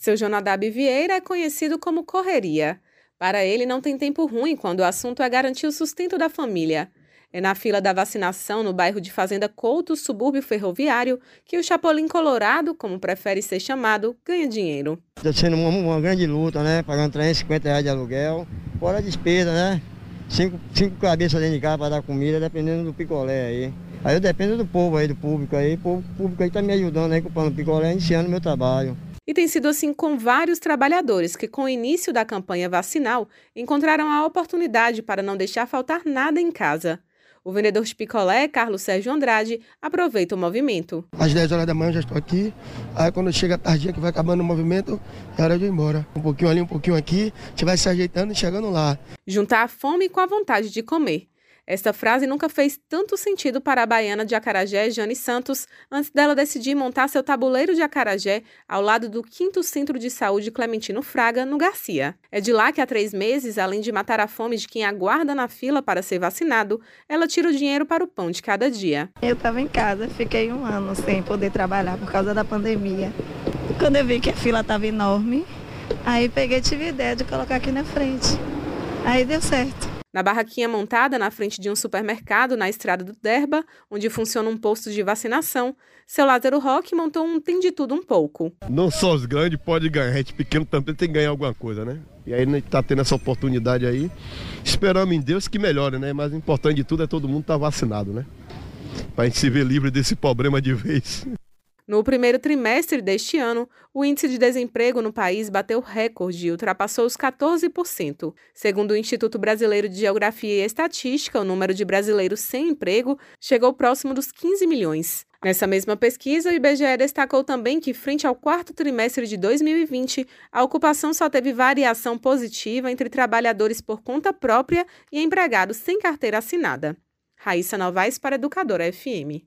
Seu Jonadab Vieira é conhecido como Correria. Para ele, não tem tempo ruim quando o assunto é garantir o sustento da família. É na fila da vacinação no bairro de Fazenda Couto, subúrbio ferroviário, que o Chapolin Colorado, como prefere ser chamado, ganha dinheiro. Está sendo uma, uma, grande luta, né? Pagando 350 reais de aluguel, fora a despesa, né? Cinco, cinco cabeças dentro de casa para dar comida, dependendo do picolé aí. Aí eu dependo do povo aí, do público aí. O público aí está me ajudando aí, comprando picolé, iniciando meu trabalho. E tem sido assim com vários trabalhadores que, com o início da campanha vacinal, encontraram a oportunidade para não deixar faltar nada em casa. O vendedor de picolé, Carlos Sérgio Andrade, aproveita o movimento. Às 10 horas da manhã já estou aqui. Aí quando chega a tardinha que vai acabando o movimento, é hora de ir embora. Um pouquinho ali, um pouquinho aqui, a gente vai se ajeitando e chegando lá. Juntar a fome com a vontade de comer. Esta frase nunca fez tanto sentido para a baiana de Acarajé, Jane Santos, antes dela decidir montar seu tabuleiro de Acarajé ao lado do 5 Centro de Saúde Clementino Fraga, no Garcia. É de lá que há três meses, além de matar a fome de quem aguarda na fila para ser vacinado, ela tira o dinheiro para o pão de cada dia. Eu estava em casa, fiquei um ano sem poder trabalhar por causa da pandemia. Quando eu vi que a fila estava enorme, aí peguei tive ideia de colocar aqui na frente. Aí deu certo. Na barraquinha montada na frente de um supermercado na estrada do Derba, onde funciona um posto de vacinação, seu Lázaro Roque montou um tem de tudo um pouco. Não só os grandes podem ganhar, a gente pequeno também tem que ganhar alguma coisa, né? E aí a gente tá tendo essa oportunidade aí. Esperamos em Deus que melhore, né? Mas o importante de tudo é todo mundo estar tá vacinado, né? Pra gente se ver livre desse problema de vez. No primeiro trimestre deste ano, o índice de desemprego no país bateu recorde e ultrapassou os 14%. Segundo o Instituto Brasileiro de Geografia e Estatística, o número de brasileiros sem emprego chegou próximo dos 15 milhões. Nessa mesma pesquisa, o IBGE destacou também que, frente ao quarto trimestre de 2020, a ocupação só teve variação positiva entre trabalhadores por conta própria e empregados sem carteira assinada. Raíssa Novaes para Educadora FM.